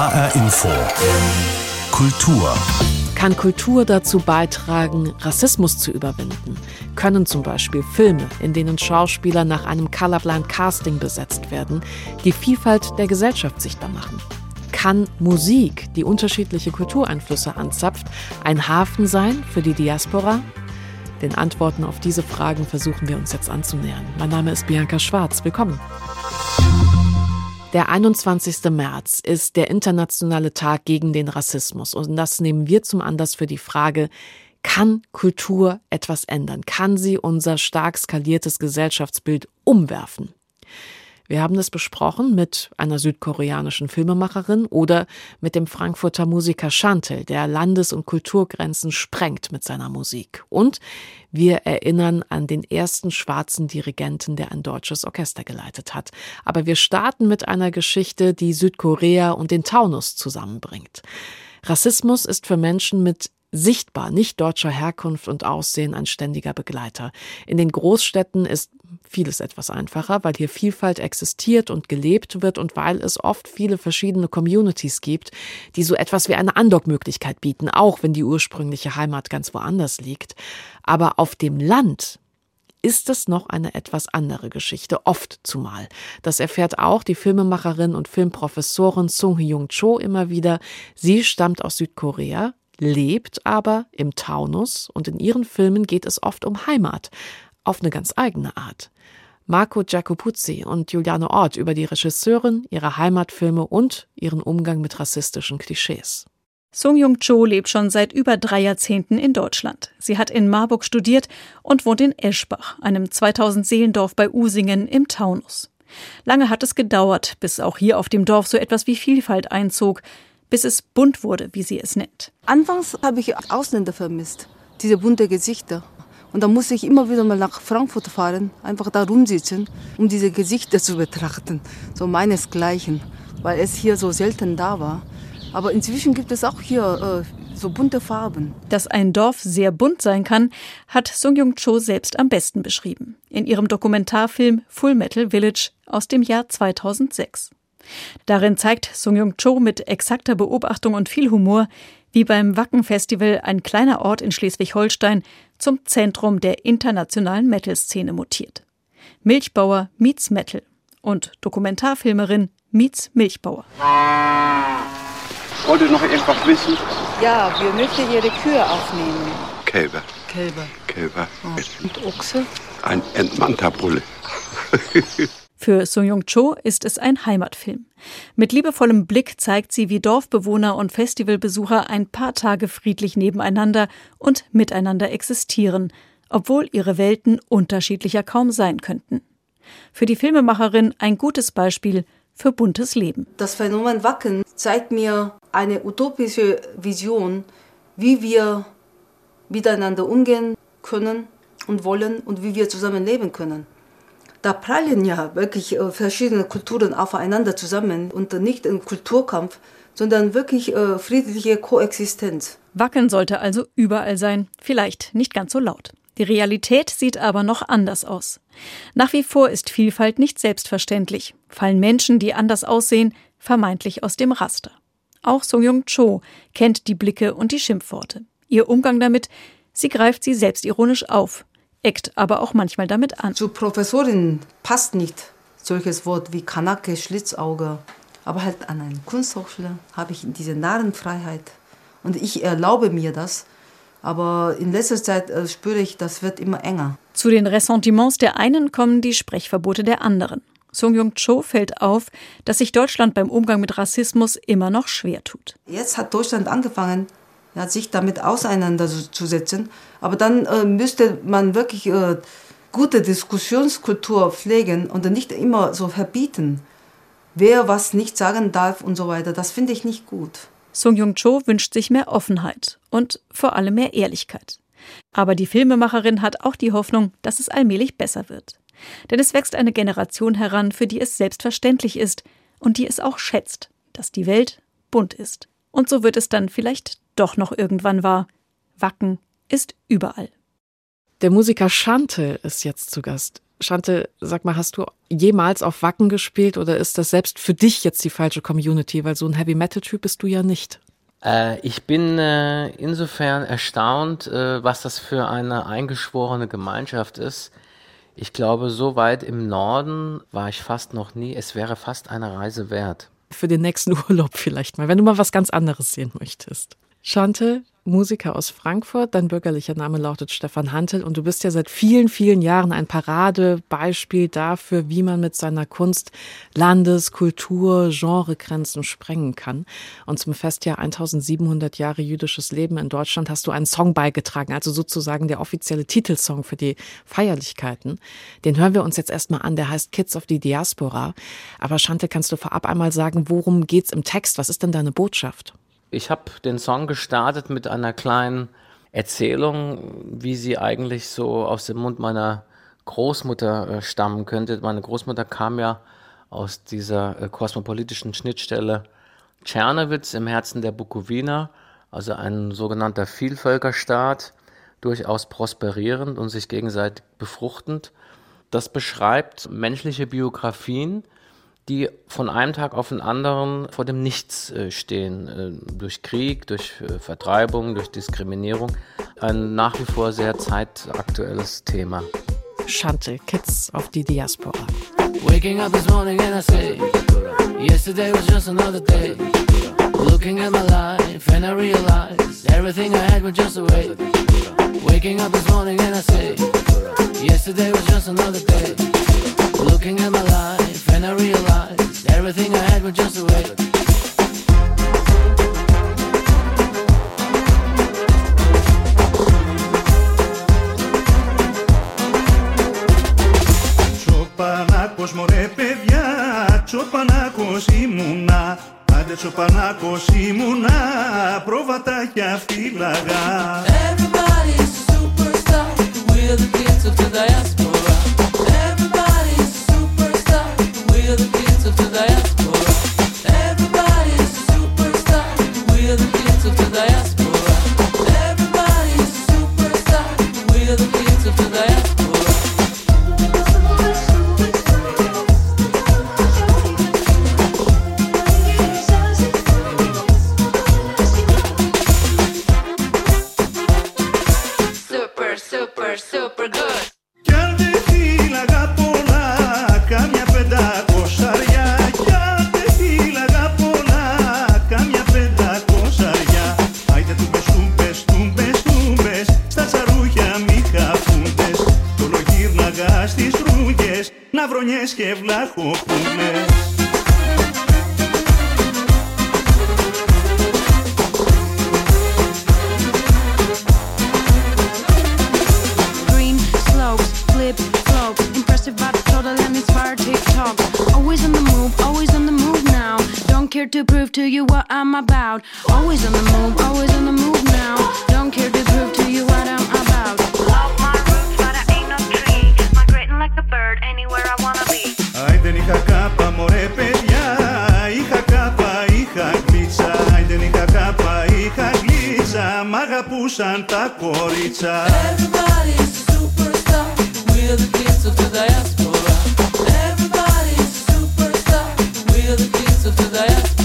HR Info. Kultur. Kann Kultur dazu beitragen, Rassismus zu überwinden? Können zum Beispiel Filme, in denen Schauspieler nach einem Colorblind Casting besetzt werden, die Vielfalt der Gesellschaft sichtbar machen? Kann Musik, die unterschiedliche Kultureinflüsse anzapft, ein Hafen sein für die Diaspora? Den Antworten auf diese Fragen versuchen wir uns jetzt anzunähern. Mein Name ist Bianca Schwarz. Willkommen. Der 21. März ist der internationale Tag gegen den Rassismus und das nehmen wir zum Anlass für die Frage, kann Kultur etwas ändern? Kann sie unser stark skaliertes Gesellschaftsbild umwerfen? Wir haben es besprochen mit einer südkoreanischen Filmemacherin oder mit dem Frankfurter Musiker Chantel, der Landes- und Kulturgrenzen sprengt mit seiner Musik. Und wir erinnern an den ersten schwarzen Dirigenten, der ein deutsches Orchester geleitet hat. Aber wir starten mit einer Geschichte, die Südkorea und den Taunus zusammenbringt. Rassismus ist für Menschen mit sichtbar nicht deutscher Herkunft und Aussehen ein ständiger Begleiter. In den Großstädten ist vieles etwas einfacher, weil hier Vielfalt existiert und gelebt wird und weil es oft viele verschiedene Communities gibt, die so etwas wie eine Andockmöglichkeit bieten, auch wenn die ursprüngliche Heimat ganz woanders liegt. Aber auf dem Land ist es noch eine etwas andere Geschichte, oft zumal. Das erfährt auch die Filmemacherin und Filmprofessorin Sung Hyung Cho immer wieder. Sie stammt aus Südkorea, lebt aber im Taunus und in ihren Filmen geht es oft um Heimat, auf eine ganz eigene Art. Marco Giacopuzzi und Juliane Ort über die Regisseurin, ihre Heimatfilme und ihren Umgang mit rassistischen Klischees. Sung Jung Cho lebt schon seit über drei Jahrzehnten in Deutschland. Sie hat in Marburg studiert und wohnt in Eschbach, einem 2000 Seelendorf bei Usingen im Taunus. Lange hat es gedauert, bis auch hier auf dem Dorf so etwas wie Vielfalt einzog, bis es bunt wurde, wie sie es nennt. Anfangs habe ich Ausländer vermisst, diese bunte Gesichter. Und da musste ich immer wieder mal nach Frankfurt fahren, einfach da rumsitzen, um diese Gesichter zu betrachten, so meinesgleichen, weil es hier so selten da war. Aber inzwischen gibt es auch hier äh, so bunte Farben. Dass ein Dorf sehr bunt sein kann, hat Sung Jung Cho selbst am besten beschrieben. In ihrem Dokumentarfilm Full Metal Village aus dem Jahr 2006. Darin zeigt Sung Jung Cho mit exakter Beobachtung und viel Humor, wie beim Wacken-Festival ein kleiner Ort in Schleswig-Holstein zum Zentrum der internationalen Metal-Szene mutiert. Milchbauer meets Metal und Dokumentarfilmerin meets Milchbauer. Wollt ihr noch irgendwas wissen? Ja, wir möchten Ihre Kühe aufnehmen. Kälber. Kälber. Kälber. Oh. Und Ochse? Ein entmannter Bulle. Für Sung Jung Cho ist es ein Heimatfilm. Mit liebevollem Blick zeigt sie, wie Dorfbewohner und Festivalbesucher ein paar Tage friedlich nebeneinander und miteinander existieren, obwohl ihre Welten unterschiedlicher kaum sein könnten. Für die Filmemacherin ein gutes Beispiel für buntes Leben. Das Phänomen Wacken zeigt mir eine utopische Vision, wie wir miteinander umgehen können und wollen und wie wir zusammenleben können da prallen ja wirklich äh, verschiedene Kulturen aufeinander zusammen und nicht ein Kulturkampf, sondern wirklich äh, friedliche Koexistenz. Wacken sollte also überall sein, vielleicht nicht ganz so laut. Die Realität sieht aber noch anders aus. Nach wie vor ist Vielfalt nicht selbstverständlich, fallen Menschen, die anders aussehen, vermeintlich aus dem Raster. Auch Song Jung Cho kennt die Blicke und die Schimpfworte. Ihr Umgang damit, sie greift sie selbstironisch auf, eckt aber auch manchmal damit an. Zu Professorin passt nicht solches Wort wie Kanake, Schlitzauge. Aber halt an einer Kunsthochschule habe ich diese Narrenfreiheit. Und ich erlaube mir das. Aber in letzter Zeit äh, spüre ich, das wird immer enger. Zu den Ressentiments der einen kommen die Sprechverbote der anderen. Song Jung Cho fällt auf, dass sich Deutschland beim Umgang mit Rassismus immer noch schwer tut. Jetzt hat Deutschland angefangen, ja, sich damit auseinanderzusetzen. Aber dann äh, müsste man wirklich äh, gute Diskussionskultur pflegen und nicht immer so verbieten, wer was nicht sagen darf und so weiter. Das finde ich nicht gut. Sung Jung Cho wünscht sich mehr Offenheit und vor allem mehr Ehrlichkeit. Aber die Filmemacherin hat auch die Hoffnung, dass es allmählich besser wird. Denn es wächst eine Generation heran, für die es selbstverständlich ist und die es auch schätzt, dass die Welt bunt ist. Und so wird es dann vielleicht doch noch irgendwann wahr. Wacken ist überall. Der Musiker Chantel ist jetzt zu Gast. Schante, sag mal, hast du jemals auf Wacken gespielt oder ist das selbst für dich jetzt die falsche Community? Weil so ein Heavy-Metal-Typ bist du ja nicht. Äh, ich bin äh, insofern erstaunt, äh, was das für eine eingeschworene Gemeinschaft ist. Ich glaube, so weit im Norden war ich fast noch nie. Es wäre fast eine Reise wert. Für den nächsten Urlaub vielleicht mal, wenn du mal was ganz anderes sehen möchtest. Schante, Musiker aus Frankfurt. Dein bürgerlicher Name lautet Stefan Hantel und du bist ja seit vielen, vielen Jahren ein Paradebeispiel dafür, wie man mit seiner Kunst Landes-, Kultur-, Genregrenzen sprengen kann. Und zum Festjahr 1700 Jahre jüdisches Leben in Deutschland hast du einen Song beigetragen, also sozusagen der offizielle Titelsong für die Feierlichkeiten. Den hören wir uns jetzt erstmal an, der heißt Kids of the Diaspora. Aber Schante, kannst du vorab einmal sagen, worum geht's im Text? Was ist denn deine Botschaft? Ich habe den Song gestartet mit einer kleinen Erzählung, wie sie eigentlich so aus dem Mund meiner Großmutter äh, stammen könnte. Meine Großmutter kam ja aus dieser äh, kosmopolitischen Schnittstelle Tschernowitz im Herzen der Bukowina, also ein sogenannter Vielvölkerstaat, durchaus prosperierend und sich gegenseitig befruchtend. Das beschreibt menschliche Biografien, die von einem Tag auf den anderen vor dem Nichts äh, stehen. Äh, durch Krieg, durch äh, Vertreibung, durch Diskriminierung. Ein nach wie vor sehr zeitaktuelles Thema. Schante, Kids of the Diaspora. Waking up this morning and I say, yesterday was just another day. Looking at my life and I realize everything I had was just a way. Waking up this morning and I say, yesterday was just another day. Looking at my life and I realized everything I had was just a way. Τσοπανάκος μωρέ παιδιά, τσοπανάκος ήμουνα Άντε τσοπανάκος ήμουνα, προβατάκια φύλαγα Everybody's a superstar, we're the kids of the diaspora. The kids of the Evlaco αγαπούσαν τα κορίτσα Everybody's a superstar, we're the kids of the diaspora. Everybody's a superstar, we're the kids of the diaspora.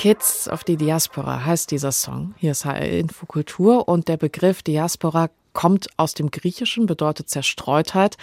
Kids of the Diaspora heißt dieser Song. Hier ist HR Infokultur und der Begriff Diaspora kommt aus dem Griechischen, bedeutet Zerstreutheit.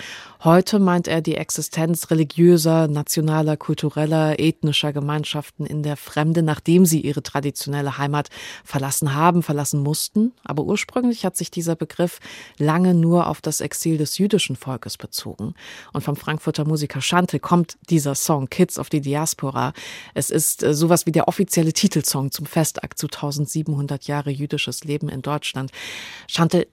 Heute meint er die Existenz religiöser, nationaler, kultureller, ethnischer Gemeinschaften in der Fremde, nachdem sie ihre traditionelle Heimat verlassen haben, verlassen mussten. Aber ursprünglich hat sich dieser Begriff lange nur auf das Exil des jüdischen Volkes bezogen. Und vom Frankfurter Musiker Schante kommt dieser Song Kids of the Diaspora. Es ist äh, sowas wie der offizielle Titelsong zum Festakt zu 1700 Jahre jüdisches Leben in Deutschland. Schante,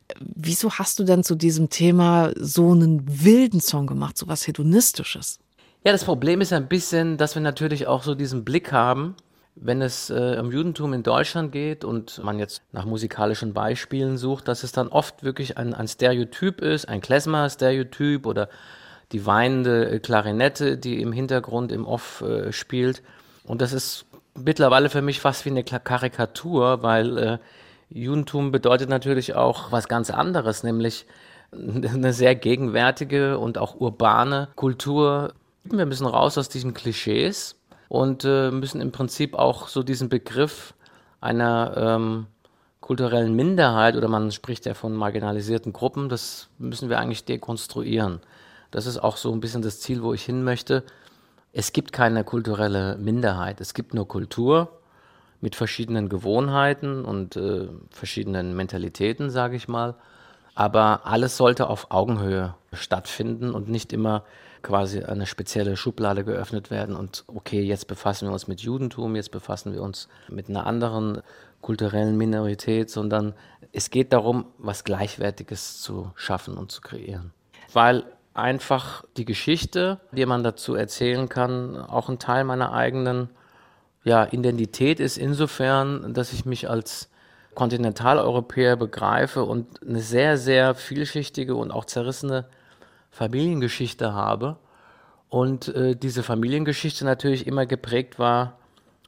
wieso hast du denn zu diesem Thema so einen wilden Song gemacht, so was Hedonistisches? Ja, das Problem ist ein bisschen, dass wir natürlich auch so diesen Blick haben, wenn es äh, um Judentum in Deutschland geht und man jetzt nach musikalischen Beispielen sucht, dass es dann oft wirklich ein, ein Stereotyp ist, ein Klezmer-Stereotyp oder die weinende äh, Klarinette, die im Hintergrund im Off äh, spielt. Und das ist mittlerweile für mich fast wie eine Karikatur, weil äh, Judentum bedeutet natürlich auch was ganz anderes, nämlich eine sehr gegenwärtige und auch urbane Kultur. Wir müssen raus aus diesen Klischees und äh, müssen im Prinzip auch so diesen Begriff einer ähm, kulturellen Minderheit oder man spricht ja von marginalisierten Gruppen, das müssen wir eigentlich dekonstruieren. Das ist auch so ein bisschen das Ziel, wo ich hin möchte. Es gibt keine kulturelle Minderheit, es gibt nur Kultur mit verschiedenen Gewohnheiten und äh, verschiedenen Mentalitäten, sage ich mal. Aber alles sollte auf Augenhöhe stattfinden und nicht immer quasi eine spezielle Schublade geöffnet werden und okay, jetzt befassen wir uns mit Judentum, jetzt befassen wir uns mit einer anderen kulturellen Minorität, sondern es geht darum, was Gleichwertiges zu schaffen und zu kreieren. Weil einfach die Geschichte, die man dazu erzählen kann, auch ein Teil meiner eigenen ja, Identität ist insofern, dass ich mich als Kontinentaleuropäer begreife und eine sehr, sehr vielschichtige und auch zerrissene Familiengeschichte habe. Und äh, diese Familiengeschichte natürlich immer geprägt war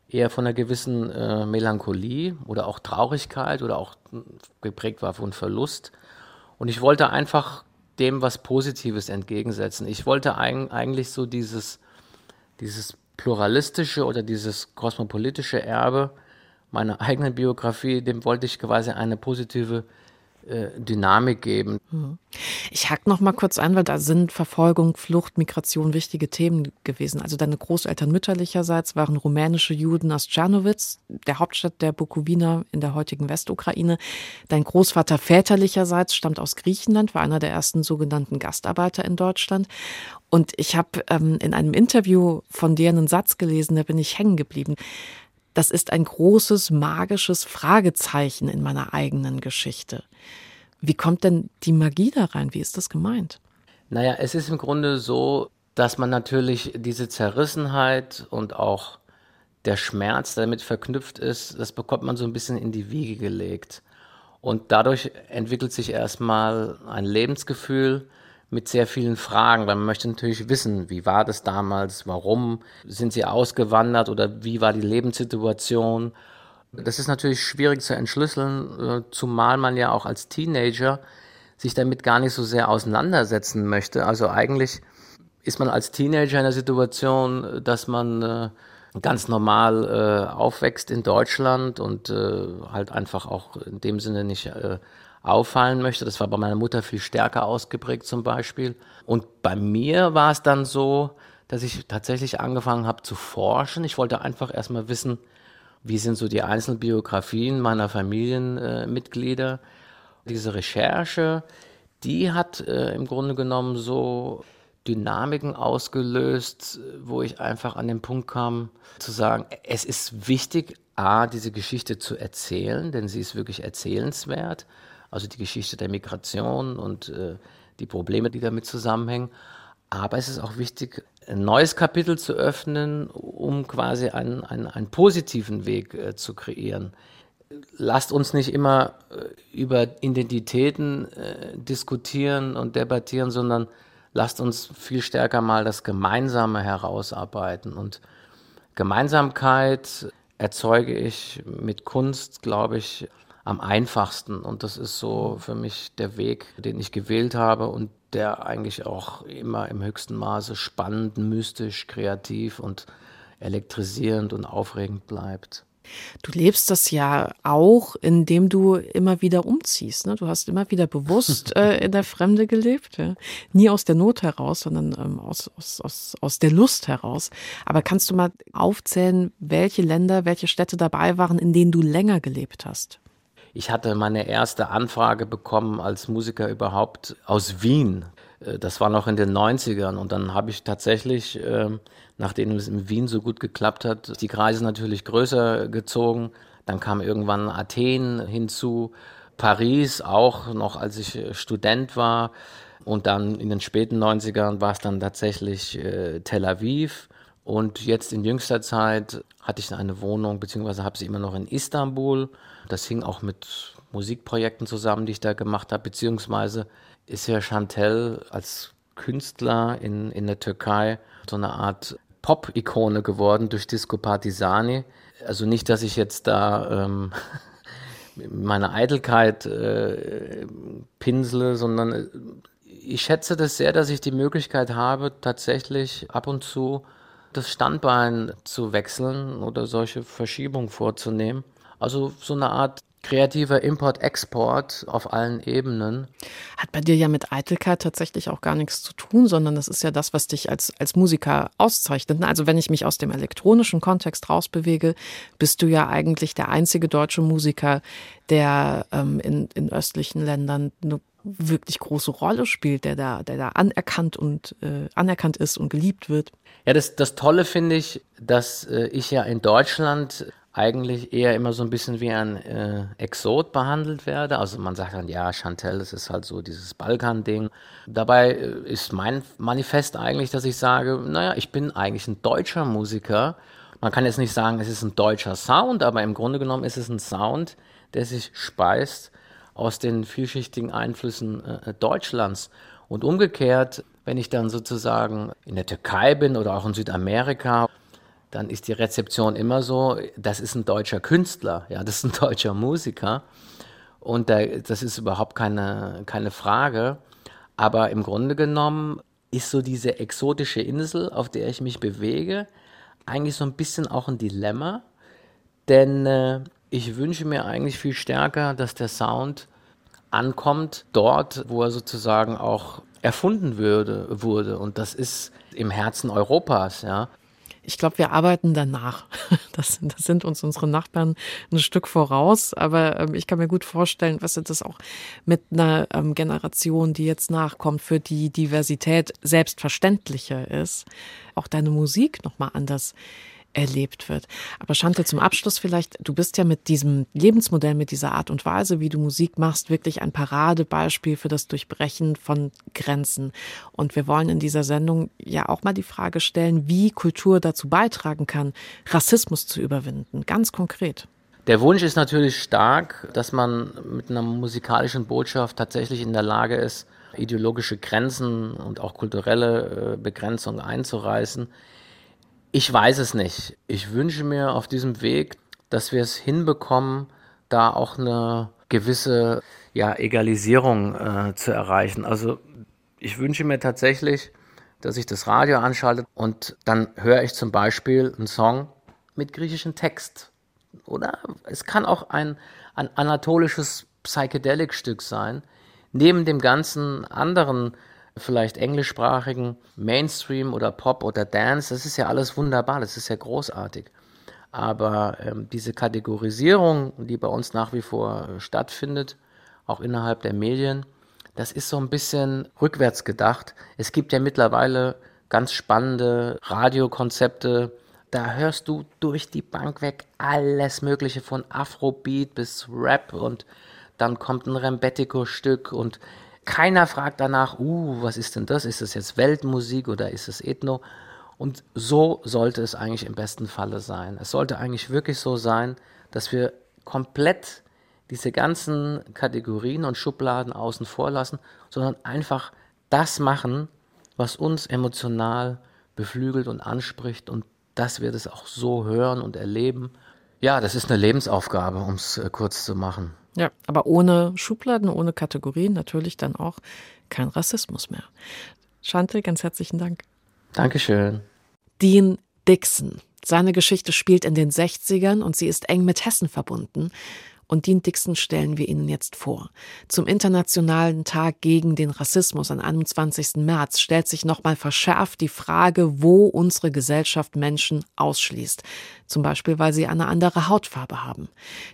eher von einer gewissen äh, Melancholie oder auch Traurigkeit oder auch äh, geprägt war von Verlust. Und ich wollte einfach dem was Positives entgegensetzen. Ich wollte eig eigentlich so dieses, dieses pluralistische oder dieses kosmopolitische Erbe meiner eigenen Biografie, dem wollte ich quasi eine positive Dynamik geben. Ich hack noch mal kurz ein, weil da sind Verfolgung, Flucht, Migration wichtige Themen gewesen. Also deine Großeltern mütterlicherseits waren rumänische Juden aus Czernowitz, der Hauptstadt der Bukowina in der heutigen Westukraine. Dein Großvater väterlicherseits stammt aus Griechenland, war einer der ersten sogenannten Gastarbeiter in Deutschland. Und ich habe ähm, in einem Interview von dir einen Satz gelesen, da bin ich hängen geblieben. Das ist ein großes magisches Fragezeichen in meiner eigenen Geschichte. Wie kommt denn die Magie da rein? Wie ist das gemeint? Naja, es ist im Grunde so, dass man natürlich diese Zerrissenheit und auch der Schmerz, der damit verknüpft ist, das bekommt man so ein bisschen in die Wiege gelegt. Und dadurch entwickelt sich erstmal ein Lebensgefühl mit sehr vielen Fragen, weil man möchte natürlich wissen, wie war das damals, warum sind sie ausgewandert oder wie war die Lebenssituation. Das ist natürlich schwierig zu entschlüsseln, äh, zumal man ja auch als Teenager sich damit gar nicht so sehr auseinandersetzen möchte. Also eigentlich ist man als Teenager in der Situation, dass man äh, ganz normal äh, aufwächst in Deutschland und halt einfach auch in dem Sinne nicht auffallen möchte. Das war bei meiner Mutter viel stärker ausgeprägt zum Beispiel. Und bei mir war es dann so, dass ich tatsächlich angefangen habe zu forschen. Ich wollte einfach erstmal wissen, wie sind so die einzelnen Biografien meiner Familienmitglieder. Diese Recherche, die hat äh, im Grunde genommen so Dynamiken ausgelöst, wo ich einfach an den Punkt kam, zu sagen, es ist wichtig, A, diese Geschichte zu erzählen, denn sie ist wirklich erzählenswert. Also die Geschichte der Migration und äh, die Probleme, die damit zusammenhängen. Aber es ist auch wichtig, ein neues Kapitel zu öffnen, um quasi einen, einen, einen positiven Weg äh, zu kreieren. Lasst uns nicht immer äh, über Identitäten diskutieren und debattieren, sondern lasst uns viel stärker mal das Gemeinsame herausarbeiten. Und Gemeinsamkeit erzeuge ich mit Kunst, glaube ich, am einfachsten. Und das ist so für mich der Weg, den ich gewählt habe und der eigentlich auch immer im höchsten Maße spannend, mystisch, kreativ und elektrisierend und aufregend bleibt. Du lebst das ja auch, indem du immer wieder umziehst. Ne? Du hast immer wieder bewusst äh, in der Fremde gelebt. Ja? Nie aus der Not heraus, sondern ähm, aus, aus, aus, aus der Lust heraus. Aber kannst du mal aufzählen, welche Länder, welche Städte dabei waren, in denen du länger gelebt hast? Ich hatte meine erste Anfrage bekommen als Musiker überhaupt aus Wien. Äh, Das war noch in den 90ern und dann habe ich tatsächlich, ähm, nachdem es in Wien so gut geklappt hat, die Kreise natürlich größer gezogen. Dann kam irgendwann Athen hinzu, Paris auch noch, als ich äh, Student war. Und dann in den späten 90ern war es dann tatsächlich äh, Tel Aviv. Und jetzt in jüngster Zeit hatte ich eine Wohnung, beziehungsweise habe sie immer noch in Istanbul. Das hing auch mit Musikprojekten zusammen, die ich da gemacht habe, beziehungsweise ist ja Chantel als Künstler in, in der Türkei so eine Art Pop-Ikone geworden durch Disco Partisani. Also nicht, dass ich jetzt da ähm, meine Eitelkeit äh, pinsele, sondern äh, ich schätze das sehr, dass ich die Möglichkeit habe, tatsächlich ab und zu das Standbein zu wechseln oder solche Verschiebungen vorzunehmen. Also so eine Art kreativer Import-Export auf allen Ebenen. Hat bei dir ja mit Eitelkeit tatsächlich auch gar nichts zu tun, sondern das ist ja das, was dich als, als Musiker auszeichnet. ne? Also wenn ich mich aus dem elektronischen Kontext rausbewege, bist du ja eigentlich der einzige deutsche Musiker, der ähm, in, in östlichen Ländern eine wirklich große Rolle spielt, der da, der da anerkannt und äh, anerkannt ist und geliebt wird. Ja, das, das Tolle finde ich, dass äh, ich ja in Deutschland eigentlich eher immer so ein bisschen wie ein äh, Exot behandelt werde. Also man sagt dann, ja, Chantel, das ist halt so dieses Balkan-Ding. Dabei äh, ist mein Manifest eigentlich, dass ich sage, naja, ich bin eigentlich ein deutscher Musiker. Man kann jetzt nicht sagen, es ist ein deutscher Sound, aber im Grunde genommen ist es ein Sound, der sich speist aus den vielschichtigen Einflüssen äh, Deutschlands. Und umgekehrt, wenn ich dann sozusagen in der Türkei bin oder auch in Südamerika, dann ist die Rezeption immer so, das ist ein deutscher Künstler, ja, das ist ein deutscher Musiker. Und da, das ist überhaupt keine, keine Frage. Aber im Grunde genommen ist so diese exotische Insel, auf der ich mich bewege, eigentlich so ein bisschen auch ein Dilemma. Denn äh, ich wünsche mir eigentlich viel stärker, dass der Sound ankommt dort, wo er sozusagen auch erfunden würde, wurde. Und das ist im Herzen Europas, ja. Ich glaube, wir arbeiten danach. Das, das sind uns unsere Nachbarn ein Stück voraus. Aber ähm, ich kann mir gut vorstellen, was das auch mit einer ähm, Generation, die jetzt nachkommt, für die Diversität selbstverständlicher ist, auch deine Musik nochmal anders erlebt wird. Aber Chantal, zum Abschluss vielleicht, du bist ja mit diesem Lebensmodell, mit dieser Art und Weise, wie du Musik machst, wirklich ein Paradebeispiel für das Durchbrechen von Grenzen. Und wir wollen in dieser Sendung ja auch mal die Frage stellen, wie Kultur dazu beitragen kann, Rassismus zu überwinden, ganz konkret. Der Wunsch ist natürlich stark, dass man mit einer musikalischen Botschaft tatsächlich in der Lage ist, ideologische Grenzen und auch kulturelle äh, Begrenzungen einzureißen. Ich weiß es nicht. Ich wünsche mir auf diesem Weg, dass wir es hinbekommen, da auch eine gewisse ja, Egalisierung äh, zu erreichen. Also ich wünsche mir tatsächlich, dass ich das Radio anschalte und dann höre ich zum Beispiel einen Song mit griechischem Text. Oder es kann auch ein, ein anatolisches Psychedelic-Stück sein, neben dem ganzen anderen vielleicht englischsprachigen Mainstream oder Pop oder Dance, das ist ja alles wunderbar, das ist ja großartig. Aber ähm, diese Kategorisierung, die bei uns nach wie vor äh, stattfindet, auch innerhalb der Medien, das ist so ein bisschen rückwärts gedacht. Es gibt ja mittlerweile ganz spannende Radiokonzepte. Da hörst du durch die Bank weg alles Mögliche von Afrobeat bis Rap und dann kommt ein Rembetico-Stück und keiner fragt danach, uh, was ist denn das? Ist das jetzt Weltmusik oder ist es Ethno? Und so sollte es eigentlich im besten Falle sein. Es sollte eigentlich wirklich so sein, dass wir komplett diese ganzen Kategorien und Schubladen außen vor lassen, sondern einfach das machen, was uns emotional beflügelt und anspricht und dass wir das auch so hören und erleben. Ja, das ist eine Lebensaufgabe, um es äh, kurz zu machen. Ja, aber ohne Schubladen, ohne Kategorien natürlich dann auch kein Rassismus mehr. Chantal, ganz herzlichen Dank. Dankeschön. Dean Dixon. Seine Geschichte spielt in den 60ern und sie ist eng mit Hessen verbunden. Und Dixon stellen wir Ihnen jetzt vor. Zum Internationalen Tag gegen den Rassismus am 21. März stellt sich nochmal verschärft die Frage, wo unsere Gesellschaft Menschen ausschließt. Zum Beispiel, weil sie eine andere Hautfarbe haben.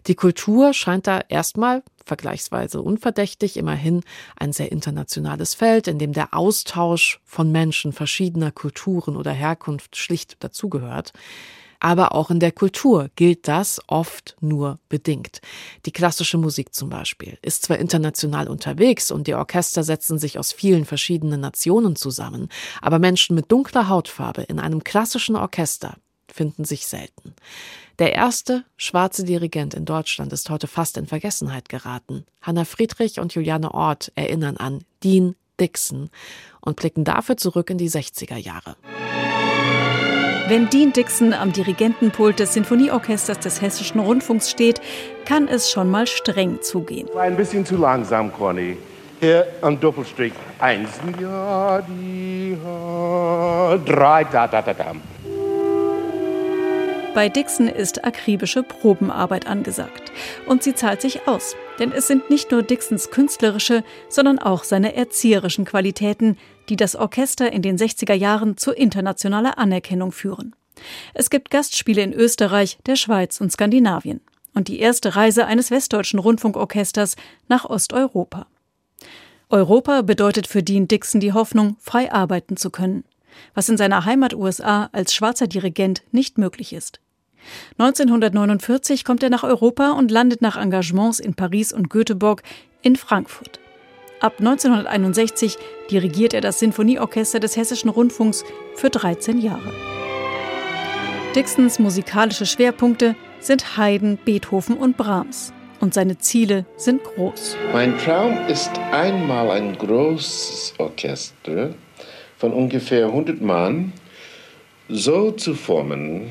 Die Kultur scheint da erstmal vergleichsweise unverdächtig, immerhin ein sehr internationales Feld, in dem der Austausch von Menschen verschiedener Kulturen oder Herkunft schlicht dazugehört aber auch in der Kultur gilt das oft nur bedingt. Die klassische Musik zum Beispiel ist zwar international unterwegs und die Orchester setzen sich aus vielen verschiedenen Nationen zusammen, aber Menschen mit dunkler Hautfarbe in einem klassischen Orchester finden sich selten. Der erste schwarze Dirigent in Deutschland ist heute fast in Vergessenheit geraten. Hanna Friedrich und Juliane Ort erinnern an Dean Dixon und blicken dafür zurück in die 60er Jahre. Wenn Dean Dixon am Dirigentenpult des Sinfonieorchesters des Hessischen Rundfunks steht, kann es schon mal streng zugehen. War ein bisschen zu langsam, Conny. Hier am Doppelstrich. Eins, ja, die, ja, drei, da, da, da, da. Bei Dixon ist akribische Probenarbeit angesagt. Und sie zahlt sich aus. Denn es sind nicht nur Dixons künstlerische, sondern auch seine erzieherischen Qualitäten, die das Orchester in den 60er Jahren zu internationaler Anerkennung führen. Es gibt Gastspiele in Österreich, der Schweiz und Skandinavien. Und die erste Reise eines westdeutschen Rundfunkorchesters nach Osteuropa. Europa bedeutet für Dean Dixon die Hoffnung, frei arbeiten zu können, was in seiner Heimat USA als schwarzer Dirigent nicht möglich ist. 1949 kommt er nach Europa und landet nach Engagements in Paris und Göteborg in Frankfurt. Ab 1961 dirigiert er das Sinfonieorchester des Hessischen Rundfunks für 13 Jahre. Dixons musikalische Schwerpunkte sind Haydn, Beethoven und Brahms. Und seine Ziele sind groß. Mein Traum ist einmal ein großes Orchester von ungefähr 100 Mann so zu formen,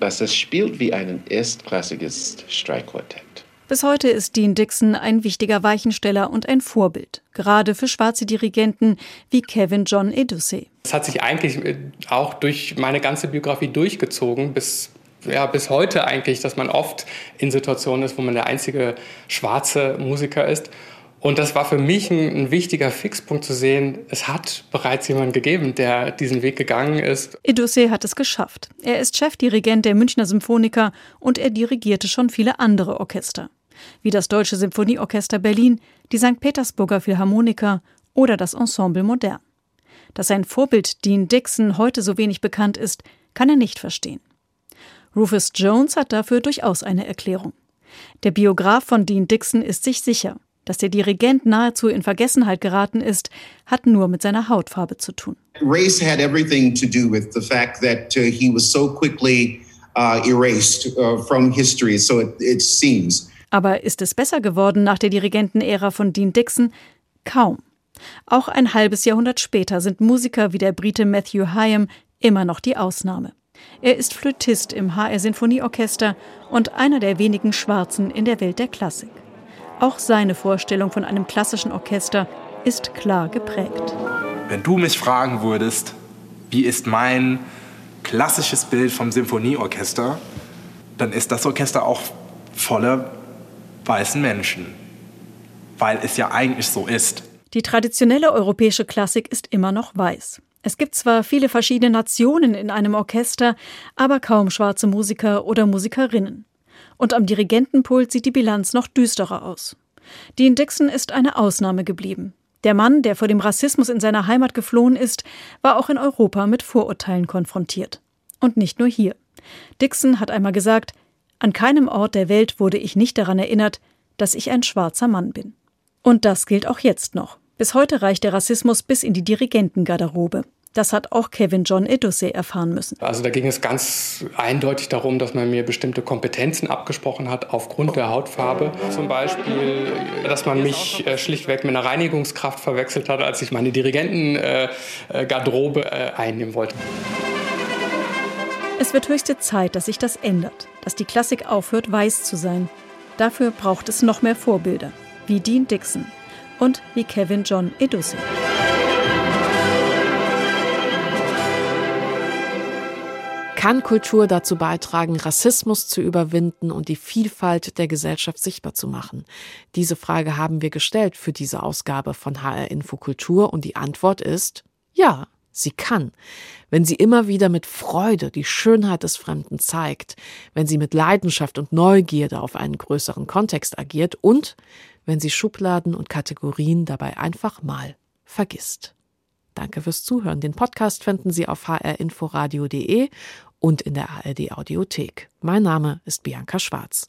dass es spielt wie ein erstklassiges Streichquartett. Bis heute ist Dean Dixon ein wichtiger Weichensteller und ein Vorbild, gerade für schwarze Dirigenten wie Kevin John Edusey. Es hat sich eigentlich äh, auch durch meine ganze Biografie durchgezogen, bis, ja, bis heute eigentlich, dass man oft in Situationen ist, wo man der einzige schwarze Musiker ist. Und das war für mich ein, ein, wichtiger Fixpunkt zu sehen, es hat bereits jemanden gegeben, der diesen Weg gegangen ist. Edusey hat es geschafft. Er ist Chefdirigent der Münchner Symphoniker und er dirigierte schon viele andere Orchester. Wie das Deutsche Symphonieorchester Berlin, die St. Petersburger Philharmoniker oder das Ensemble Modern. Dass sein Vorbild Dean Dixon heute so wenig bekannt ist, kann er nicht verstehen. Rufus Jones hat dafür durchaus eine Erklärung. Der Biograf von Dean Dixon ist sich sicher, dass der Dirigent nahezu in Vergessenheit geraten ist, hat nur mit seiner Hautfarbe zu tun. Race had everything to do with the fact that uh, he was so quickly uh, erased uh, from history, so it, it seems. Aber ist es besser geworden nach der Dirigentenära von Dean Dixon? Kaum. Auch ein halbes Jahrhundert später sind Musiker wie der Brite Matthew Hyam immer noch die Ausnahme. Er ist Flötist im HR Sinfonieorchester und einer der wenigen Schwarzen in der Welt der Klassik. Auch seine Vorstellung von einem klassischen Orchester ist klar geprägt. Wenn du mich fragen würdest, wie ist mein klassisches Bild vom Symphonieorchester, dann ist das Orchester auch voller weißen Menschen, weil es ja eigentlich so ist. Die traditionelle europäische Klassik ist immer noch weiß. Es gibt zwar viele verschiedene Nationen in einem Orchester, aber kaum schwarze Musiker oder Musikerinnen. Und am Dirigentenpult sieht die Bilanz noch düsterer aus. Dean Dixon ist eine Ausnahme geblieben. Der Mann, der vor dem Rassismus in seiner Heimat geflohen ist, war auch in Europa mit Vorurteilen konfrontiert. Und nicht nur hier. Dixon hat einmal gesagt, an keinem Ort der Welt wurde ich nicht daran erinnert, dass ich ein schwarzer Mann bin. Und das gilt auch jetzt noch. Bis heute reicht der Rassismus bis in die Dirigentengarderobe. Das hat auch Kevin John Edusey erfahren müssen. Also da ging es ganz eindeutig darum, dass man mir bestimmte Kompetenzen abgesprochen hat aufgrund der Hautfarbe. Zum Beispiel, dass man mich äh, schlichtweg mit einer Reinigungskraft verwechselt hat, als ich meine Dirigentengarderobe äh, einnehmen wollte. Es wird höchste Zeit, dass sich das ändert, dass die Klassik aufhört, weiß zu sein. Dafür braucht es noch mehr Vorbilder, wie Dean Dixon und wie Kevin John Edusey. Kann Kultur dazu beitragen, Rassismus zu überwinden und die Vielfalt der Gesellschaft sichtbar zu machen? Diese Frage haben wir gestellt für diese Ausgabe von HR Info Kultur und die Antwort ist ja. Sie kann, wenn sie immer wieder mit Freude die Schönheit des Fremden zeigt, wenn sie mit Leidenschaft und Neugierde auf einen größeren Kontext agiert und wenn sie Schubladen und Kategorien dabei einfach mal vergisst. Danke fürs Zuhören. Den Podcast finden Sie auf hrinforadio.de und in der ARD Audiothek. Mein Name ist Bianca Schwarz.